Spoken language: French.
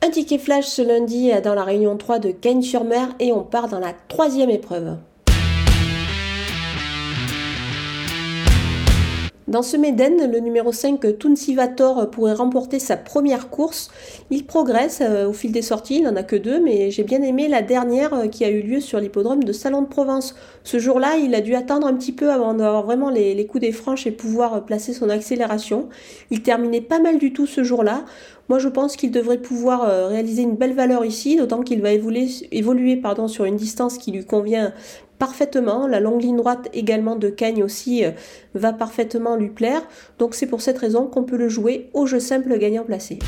Un ticket flash ce lundi dans la réunion 3 de Cagnes-sur-Mer et on part dans la troisième épreuve. Dans ce Méden, le numéro 5, Tunsivator, pourrait remporter sa première course. Il progresse euh, au fil des sorties, il n'en a que deux, mais j'ai bien aimé la dernière euh, qui a eu lieu sur l'hippodrome de Salon de Provence. Ce jour-là, il a dû attendre un petit peu avant d'avoir vraiment les, coups des franches et pouvoir euh, placer son accélération. Il terminait pas mal du tout ce jour-là. Moi, je pense qu'il devrait pouvoir réaliser une belle valeur ici, d'autant qu'il va évoluer, sur une distance qui lui convient parfaitement. La longue ligne droite également de Cagnes aussi euh, va parfaitement lui plaire. Donc c'est pour cette raison qu'on peut le jouer au jeu simple gagnant placé.